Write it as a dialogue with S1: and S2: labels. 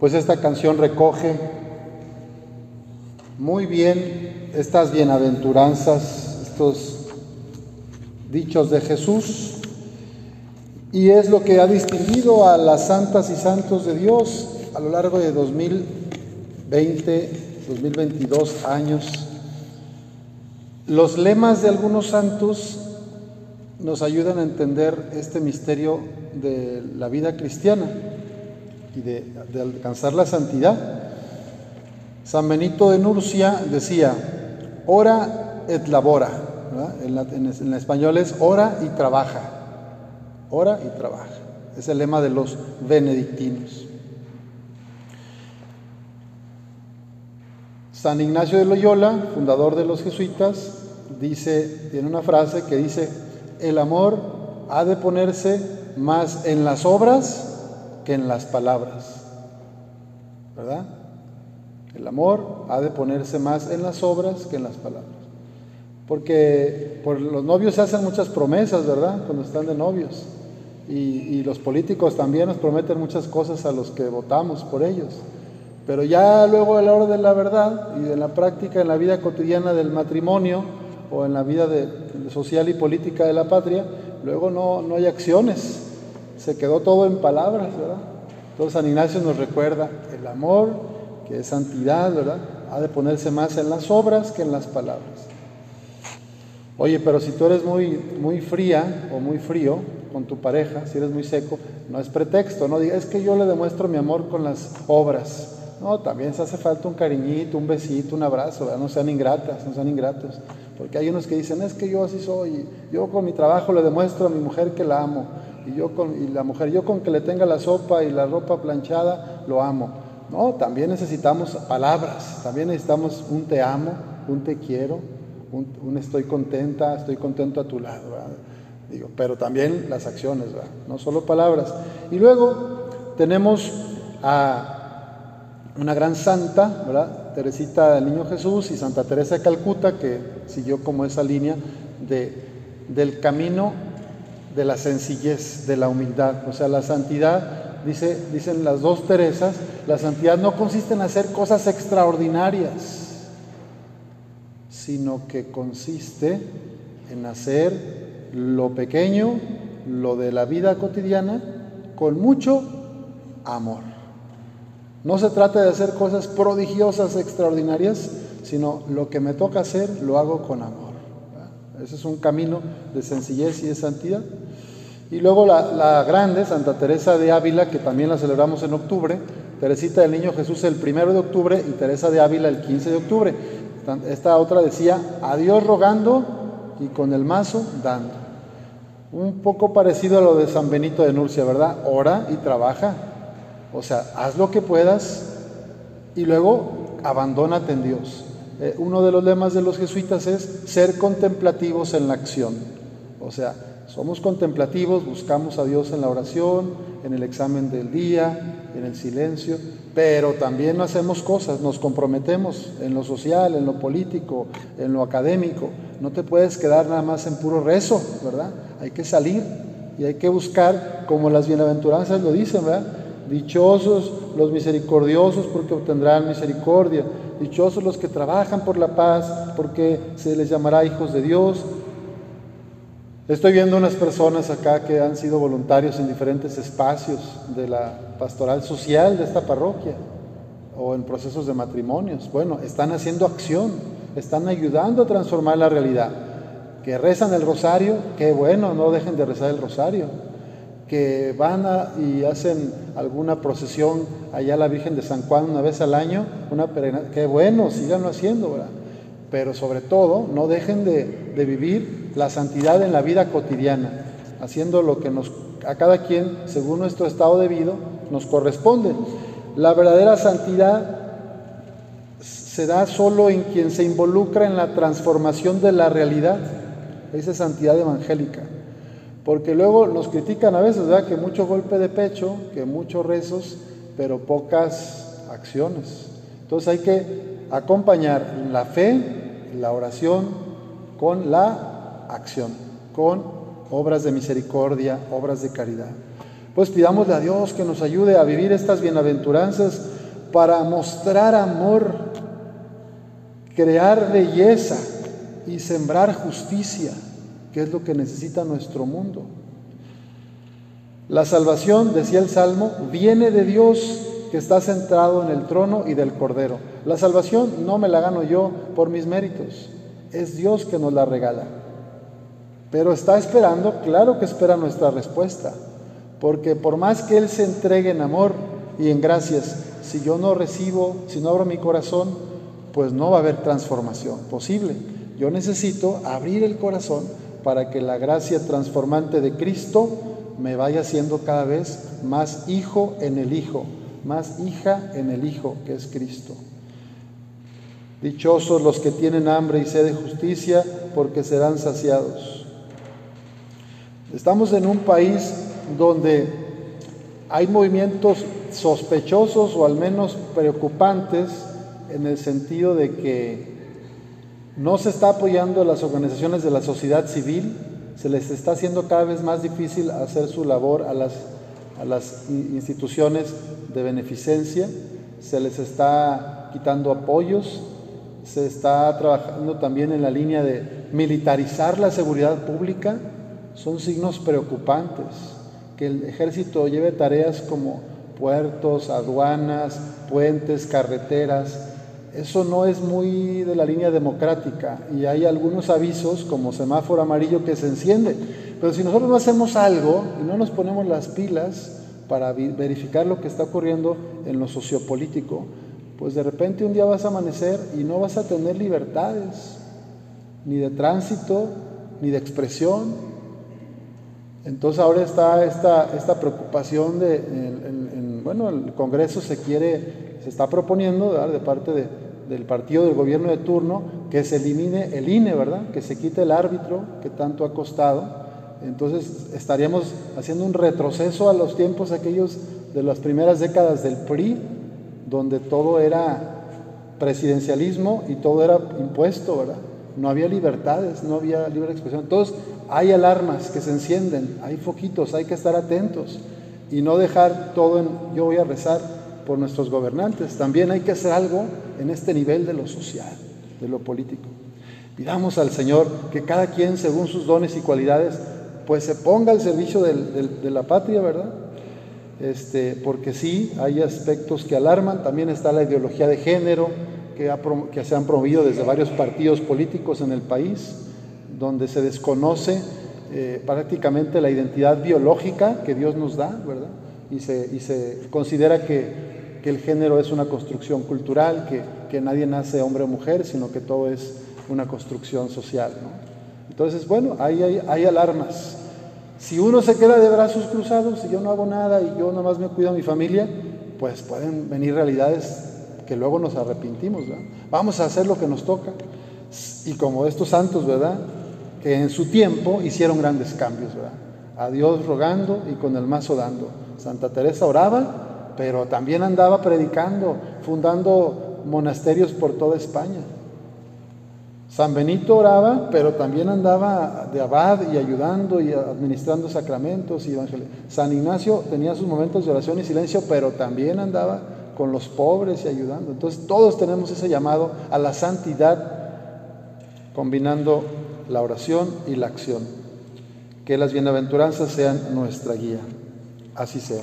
S1: Pues esta canción recoge muy bien estas bienaventuranzas, estos dichos de Jesús, y es lo que ha distinguido a las santas y santos de Dios a lo largo de 2020, 2022 años. Los lemas de algunos santos nos ayudan a entender este misterio de la vida cristiana y de, alcanzar la santidad. San Benito de Nurcia decía, ora et labora, en, español es ora y trabaja, ora y trabaja. Es el lema de los benedictinos. San Ignacio de Loyola, fundador de los jesuitas, dice, tiene una frase que dice, el amor ha de ponerse más en las obras que en las palabras. ¿Verdad? El amor ha de ponerse más en las obras que en las palabras. Porque por los novios se hacen muchas promesas, ¿verdad? Cuando están de novios. Y, los políticos también nos prometen muchas cosas a los que votamos por ellos. Pero ya luego a la hora de la verdad y de la práctica en la vida cotidiana del matrimonio, o en la vida social y política de la patria, luego no, no hay acciones, se quedó todo en palabras, ¿verdad? Entonces San Ignacio nos recuerda el amor, que es santidad, ¿verdad? Ha de ponerse más en las obras que en las palabras. Oye, pero si tú eres muy, muy fría o muy frío con tu pareja, si eres muy seco, no es pretexto, no digas, es que yo le demuestro mi amor con las obras. No, también se hace falta un cariñito, un besito, un abrazo, ¿verdad? no sean ingratas, no sean ingratos. Porque hay unos que dicen, es que yo así soy, yo con mi trabajo le demuestro a mi mujer que la amo, y, yo con, y la mujer, yo con que le tenga la sopa y la ropa planchada, lo amo. No, también necesitamos palabras, también necesitamos un te amo, un te quiero, un, estoy contenta, estoy contento a tu lado. Digo, pero también las acciones, no solo palabras. Y luego tenemos a una gran santa, ¿verdad? Teresita del Niño Jesús y Santa Teresa de Calcuta, que siguió como esa línea de, del camino de la sencillez, de la humildad. O sea, la santidad, dice, dicen las dos Teresas, la santidad no consiste en hacer cosas extraordinarias, sino que consiste en hacer lo pequeño, lo de la vida cotidiana, con mucho amor. No se trata de hacer cosas prodigiosas, extraordinarias, sino lo que me toca hacer lo hago con amor. Ese es un camino de sencillez y de santidad. Y luego la, grande, Santa Teresa de Ávila, que también la celebramos en octubre, Teresita del Niño Jesús el primero de octubre y Teresa de Ávila el 15 de octubre. Esta otra decía, a Dios rogando y con el mazo dando. Un poco parecido a lo de San Benito de Nurcia, ¿verdad? Ora y trabaja. O sea, haz lo que puedas y luego abandónate en Dios. Eh, uno de los lemas de los jesuitas es ser contemplativos en la acción. O sea, somos contemplativos, buscamos a Dios en la oración, en el examen del día, en el silencio, pero también hacemos cosas, nos comprometemos en lo social, en lo político, en lo académico. No te puedes quedar nada más en puro rezo, ¿verdad? Hay que salir y hay que buscar, como las bienaventuranzas lo dicen, ¿verdad? Dichosos los misericordiosos porque obtendrán misericordia. Dichosos los que trabajan por la paz porque se les llamará hijos de Dios. Estoy viendo unas personas acá que han sido voluntarios en diferentes espacios de la pastoral social de esta parroquia o en procesos de matrimonios. Bueno, están haciendo acción, están ayudando a transformar la realidad. Que rezan el rosario, qué bueno, no dejen de rezar el rosario que van y hacen alguna procesión allá a la Virgen de San Juan una vez al año, una qué bueno, síganlo haciendo, ¿verdad? Pero sobre todo, no dejen de, de, vivir la santidad en la vida cotidiana, haciendo lo que nos, a cada quien, según nuestro estado de vida, nos corresponde. La verdadera santidad se da solo en quien se involucra en la transformación de la realidad, esa santidad evangélica. Porque luego nos critican a veces, ¿verdad? Que mucho golpe de pecho, que muchos rezos, pero pocas acciones. Entonces hay que acompañar la fe, la oración, con la acción, con obras de misericordia, obras de caridad. Pues pidámosle a Dios que nos ayude a vivir estas bienaventuranzas para mostrar amor, crear belleza y sembrar justicia, que es lo que necesita nuestro mundo. La salvación, decía el Salmo, viene de Dios que está centrado en el trono y del Cordero. La salvación no me la gano yo por mis méritos, es Dios que nos la regala. Pero está esperando, claro que espera nuestra respuesta, porque por más que Él se entregue en amor y en gracias, si yo no recibo, si no abro mi corazón, pues no va a haber transformación posible. Yo necesito abrir el corazón para que la gracia transformante de Cristo me vaya siendo cada vez más hijo en el Hijo, más hija en el Hijo, que es Cristo. Dichosos los que tienen hambre y sed de justicia, porque serán saciados. Estamos en un país donde hay movimientos sospechosos o al menos preocupantes en el sentido de que no se está apoyando a las organizaciones de la sociedad civil, se les está haciendo cada vez más difícil hacer su labor a las, a las instituciones de beneficencia, se les está quitando apoyos, se está trabajando también en la línea de militarizar la seguridad pública, son signos preocupantes, que el ejército lleve tareas como puertos, aduanas, puentes, carreteras, eso no es muy de la línea democrática y hay algunos avisos como semáforo amarillo que se enciende. Pero si nosotros no hacemos algo y no nos ponemos las pilas para verificar lo que está ocurriendo en lo sociopolítico, pues de repente un día vas a amanecer y no vas a tener libertades, ni de tránsito, ni de expresión. Entonces ahora está esta, esta preocupación de, bueno, el Congreso se quiere se está proponiendo de parte del partido del gobierno de turno que se elimine el INE, ¿verdad? Que se quite el árbitro que tanto ha costado. Entonces estaríamos haciendo un retroceso a los tiempos aquellos de las primeras décadas del PRI, donde todo era presidencialismo y todo era impuesto, ¿verdad? No había libertades, no había libre expresión. Entonces hay alarmas que se encienden, hay foquitos, hay que estar atentos y no dejar todo en yo voy a rezar por nuestros gobernantes. También hay que hacer algo en este nivel de lo social, de lo político. Pidamos al Señor que cada quien, según sus dones y cualidades, pues se ponga al servicio de la patria, ¿verdad? Este, porque sí, hay aspectos que alarman. También está la ideología de género que, que se han promovido desde varios partidos políticos en el país, donde se desconoce eh, prácticamente la identidad biológica que Dios nos da, ¿verdad? Y se, y considera que el género es una construcción cultural, que, nadie nace hombre o mujer, sino que todo es una construcción social. Entonces, bueno, ahí hay, alarmas. Si uno se queda de brazos cruzados, si yo no hago nada y yo nomás me cuido a mi familia, pues pueden venir realidades que luego nos arrepentimos. Vamos a hacer lo que nos toca. Y como estos santos, ¿verdad? Que en su tiempo hicieron grandes cambios, ¿verdad? A Dios rogando y con el mazo dando. Santa Teresa oraba pero también andaba predicando, fundando monasterios por toda España. San Benito oraba, pero también andaba de abad y ayudando y administrando sacramentos y San Ignacio tenía sus momentos de oración y silencio, pero también andaba con los pobres y ayudando. Entonces todos tenemos ese llamado a la santidad, combinando la oración y la acción. Que las bienaventuranzas sean nuestra guía. Así sea.